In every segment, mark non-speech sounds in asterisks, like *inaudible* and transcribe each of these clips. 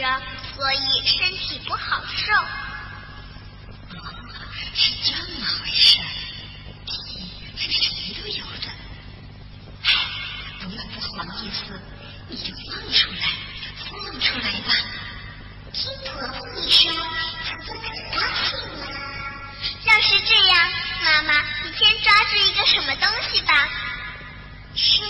着，所以身体不好受。”是这么回事，屁是谁都有的。哎，不要不好意思，你就放出来，放出来吧。听婆婆一说，婆婆可高兴了。要是这样，妈妈，你先抓住一个什么东西吧。是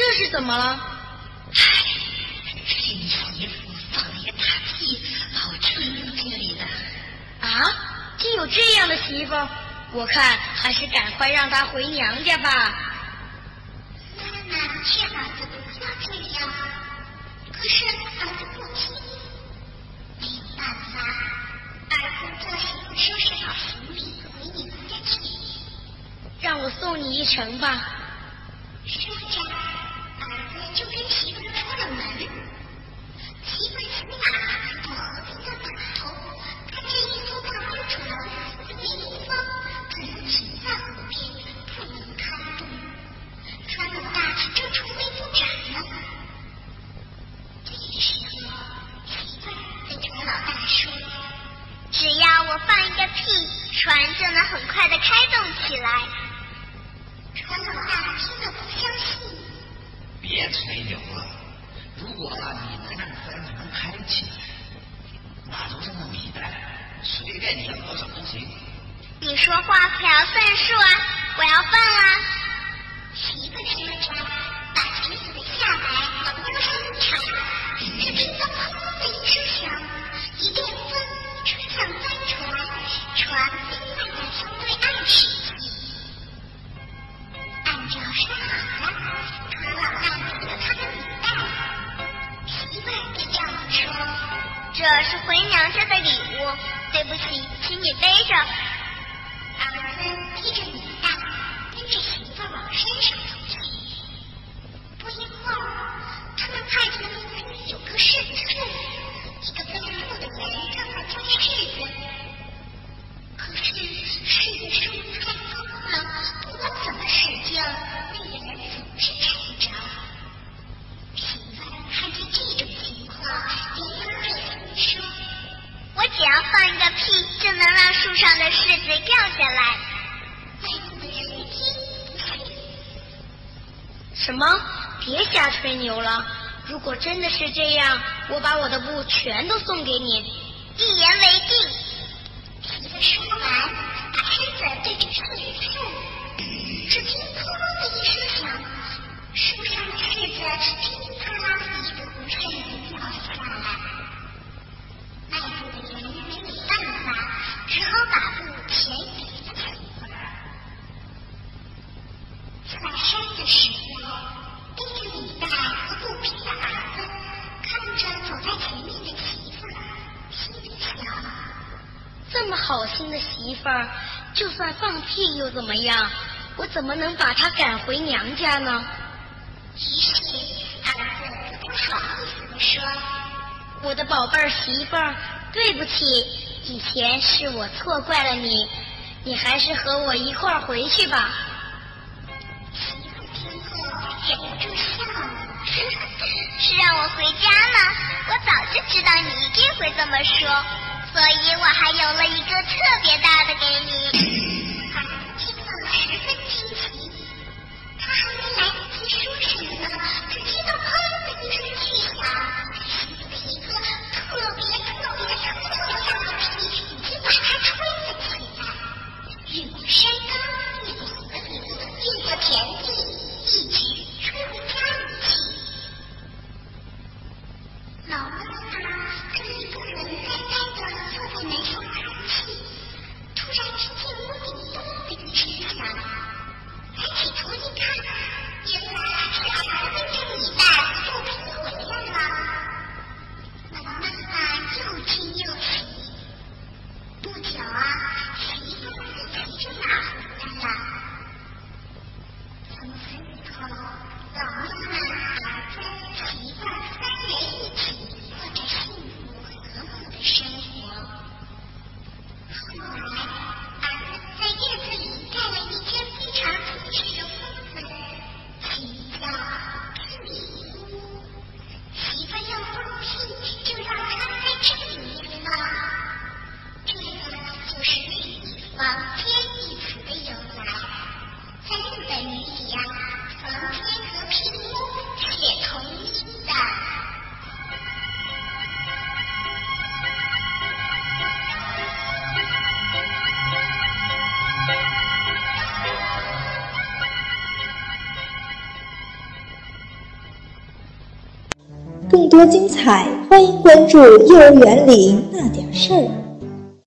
这是怎么了？”唉，这是你媳妇放了一个大屁，把我吹到这里的。啊，竟有这样的媳妇，我看还是赶快让她回娘家吧。妈妈劝儿子不要这样，可是儿子不听。没有办法，儿子做行收拾好行李回娘家去。让我送你一程吧。说着，就跟媳妇出了门。吹牛了！如果你能让帆船开起来，那就这么米袋，随便你要多少都行。你说话可要算数啊！我要放啊！回娘家的礼物，对不起，请你背着。”儿子披着礼袋，跟着媳妇往山上的柿子掉下来。”，什么？别瞎吹牛了！如果真的是这样，我把我的布全都送给你。一言为定。媳妇说完，把身子对着柿子树，只听砰的一声响，树上的柿子的媳妇心里想：这么好心的媳妇儿，就算放屁又怎么样？我怎么能把她赶回娘家呢？于是，儿子不好意思说：“我的宝贝儿媳妇儿，对不起，以前是我错怪了你，你还是和我一块儿回去吧。”媳妇听后忍不住。*laughs* 是让我回家吗我早就知道你一定会这么说所以我还邮了一个特别大的给你。他 *laughs* 听到了十分惊奇他还没来得及说什么呢他听到多精彩，欢迎关注幼儿园里那点事儿。